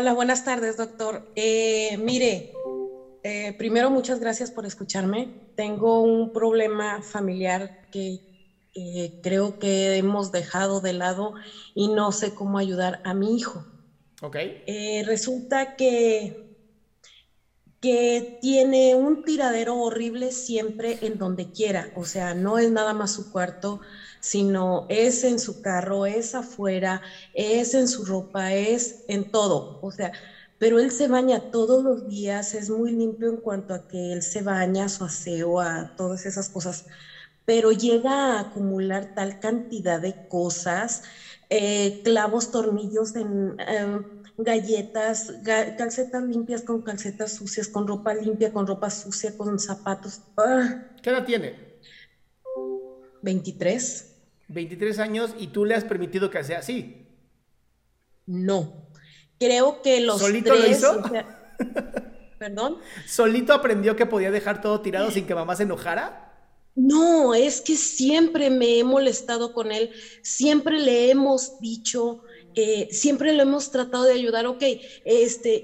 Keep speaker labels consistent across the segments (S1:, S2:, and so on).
S1: Hola, buenas tardes, doctor. Eh, mire, eh, primero muchas gracias por escucharme. Tengo un problema familiar que eh, creo que hemos dejado de lado y no sé cómo ayudar a mi hijo.
S2: Ok.
S1: Resulta que, que tiene un tiradero horrible siempre en donde quiera. O sea, no es nada más su cuarto, sino es en su carro, es afuera, es en su ropa, es en todo. O sea, pero él se baña todos los días, es muy limpio en cuanto a que él se baña, su aseo, a todas esas cosas, pero llega a acumular tal cantidad de cosas, eh, clavos, tornillos en eh, galletas, ga- calcetas limpias con calcetas sucias, con ropa limpia, con ropa sucia, con zapatos. ¡Ah!
S2: ¿Qué edad tiene?
S1: 23.
S2: 23 años y tú le has permitido que sea así.
S1: No. Creo que los
S2: ¿Solito lo
S1: tres,
S2: hizo?
S1: o sea, ¿Perdón?
S2: ¿Solito aprendió que podía dejar todo tirado sin que mamá se enojara?
S1: No, es que siempre me he molestado con él, siempre le hemos dicho, eh, siempre lo hemos tratado de ayudar, ok, este,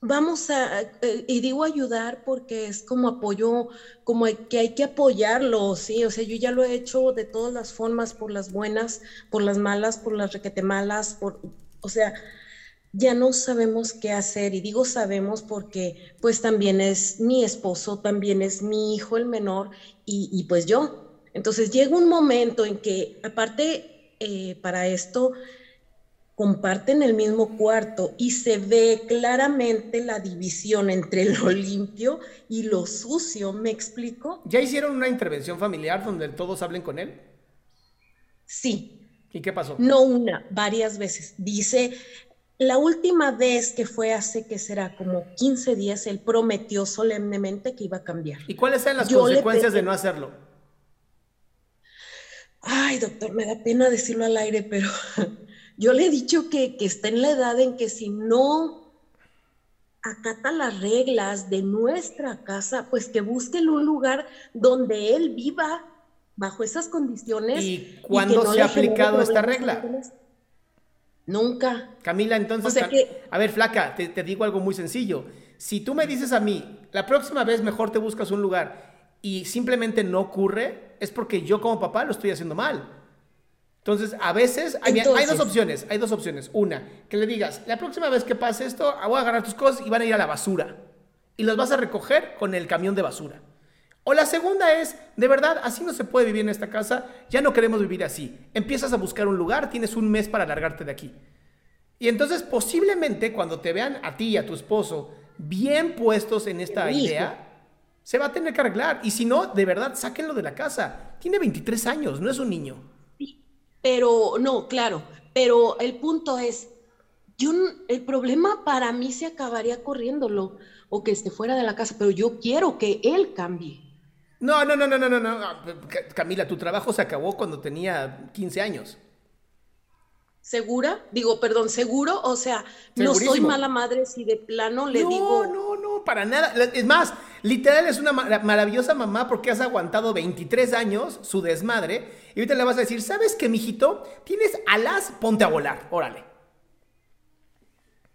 S1: vamos a, eh, y digo ayudar porque es como apoyo, como que hay que apoyarlo, sí, o sea, yo ya lo he hecho de todas las formas, por las buenas, por las malas, por las requete malas, por, o sea, ya no sabemos qué hacer y digo sabemos porque pues también es mi esposo, también es mi hijo el menor y, y pues yo. Entonces llega un momento en que aparte eh, para esto comparten el mismo cuarto y se ve claramente la división entre lo limpio y lo sucio, ¿me explico?
S2: ¿Ya hicieron una intervención familiar donde todos hablen con él?
S1: Sí,
S2: ¿Y qué pasó?
S1: no una, varias veces. Dice, la última vez que fue hace que será como 15 días, él prometió solemnemente que iba a cambiar.
S2: ¿Y cuáles eran las
S1: Yo
S2: consecuencias de no hacerlo?
S1: Ay, doctor, me da pena decirlo al aire, pero yo le he dicho que, que está en la edad en que si no acata las reglas de nuestra casa, pues que busquen un lugar donde él viva bajo esas condiciones.
S2: ¿Y cuándo
S1: no
S2: se ha aplicado esta regla?
S1: Nunca.
S2: Camila, entonces,
S1: O sea
S2: Cam-
S1: que-
S2: a ver, flaca, te, te digo algo muy sencillo. Si tú me dices a mí, la próxima vez mejor te buscas un lugar y simplemente no ocurre, es porque yo como papá lo estoy haciendo mal. Entonces, a veces hay, hay dos opciones, hay dos opciones. Una, que le digas, la próxima vez que pase esto, voy a agarrar tus cosas y van a ir a la basura. Y las vas a recoger con el camión de basura. O la segunda es, de verdad, así no se puede vivir en esta casa, ya no queremos vivir así. Empiezas a buscar un lugar, tienes un mes para largarte de aquí. Y entonces posiblemente cuando te vean a ti y a tu esposo bien puestos en esta
S1: hijo.
S2: idea, se va a tener que arreglar. Y si no, de verdad, sáquenlo de la casa. Tiene 23 años, no es un niño.
S1: Pero no, claro, pero el punto es, yo, el problema para mí se acabaría corriéndolo o que esté fuera de la casa, pero yo quiero que él cambie.
S2: No, no, no, no, no, no, no. Ca- Camila, tu trabajo se acabó cuando tenía 15 años.
S1: ¿Segura? Digo, perdón, ¿seguro? O sea, no soy mala madre si de plano le
S2: no,
S1: digo,
S2: no, no, para nada. Es más, literal es una ma- maravillosa mamá porque has aguantado 23 años su desmadre y ahorita le vas a decir, ¿sabes qué, mijito? Tienes alas, ponte a volar, órale.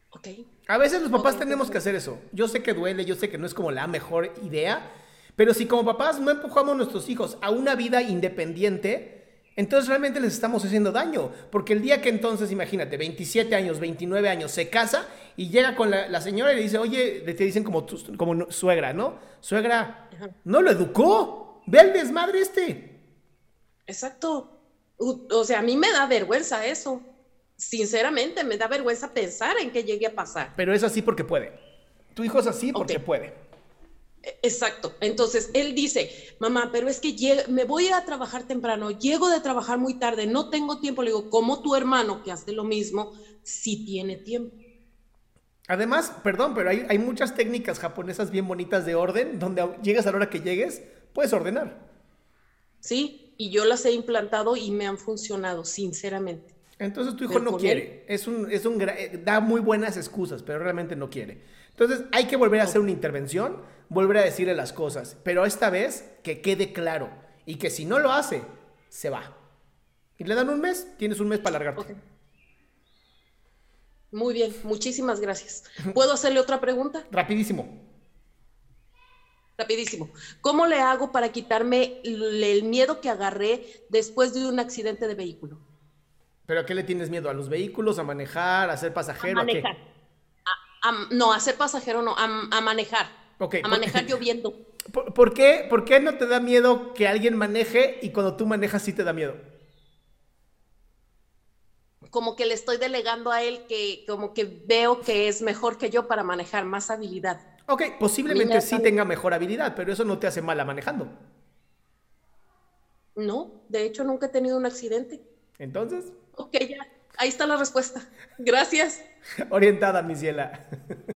S1: ok,
S2: A veces los papás tenemos que hacer eso. Yo sé que duele, yo sé que no es como la mejor idea, Pero si como papás no empujamos a nuestros hijos a una vida independiente, entonces realmente les estamos haciendo daño. Porque el día que entonces, imagínate, 27 años, 29 años, se casa y llega con la, señora y le dice, oye, te dicen como, como suegra, ¿no? Suegra, no lo educó. Ve el desmadre este.
S1: Exacto. O sea, a mí me da vergüenza eso. Sinceramente, me da vergüenza pensar en que llegue a pasar.
S2: Pero es así porque puede. Tu hijo es así porque puede.
S1: Exacto. Entonces, él dice, mamá, pero es que me voy a trabajar temprano, llego de trabajar muy tarde, no tengo tiempo. Le digo, como tu hermano que hace lo mismo, sí tiene tiempo.
S2: Además, perdón, pero hay, hay muchas técnicas japonesas bien bonitas de orden, donde llegas a la hora que llegues, puedes ordenar.
S1: Sí, y yo las he implantado y me han funcionado, sinceramente.
S2: Entonces tu hijo no quiere, es un, es un, da muy buenas excusas, pero realmente no quiere. Entonces hay que volver a hacer una intervención, volver a decirle las cosas, pero esta vez que quede claro y que si no lo hace, se va. Y le dan un mes, tienes un mes para largarte.
S1: Muy bien, muchísimas gracias. ¿Puedo hacerle otra pregunta?
S2: Rapidísimo.
S1: Rapidísimo. ¿Cómo le hago para quitarme el miedo que agarré después de un accidente de vehículo?
S2: ¿Pero a qué le tienes miedo? ¿A los vehículos? ¿A manejar? ¿A ser pasajero?
S1: A manejar no, a ser pasajero no, a, manejar. A manejar lloviendo.
S2: ¿Por, qué, ¿Por qué no te da miedo que alguien maneje y cuando tú manejas sí te da miedo?
S1: Como que le estoy delegando a él que como que veo que es mejor que yo para manejar, más habilidad.
S2: Ok, posiblemente sí tenga mejor habilidad, pero eso no te hace mala manejando.
S1: No, de hecho nunca he tenido un accidente.
S2: Entonces.
S1: Ok, ya. Ahí está la respuesta. Gracias.
S2: Orientada, mi ciela.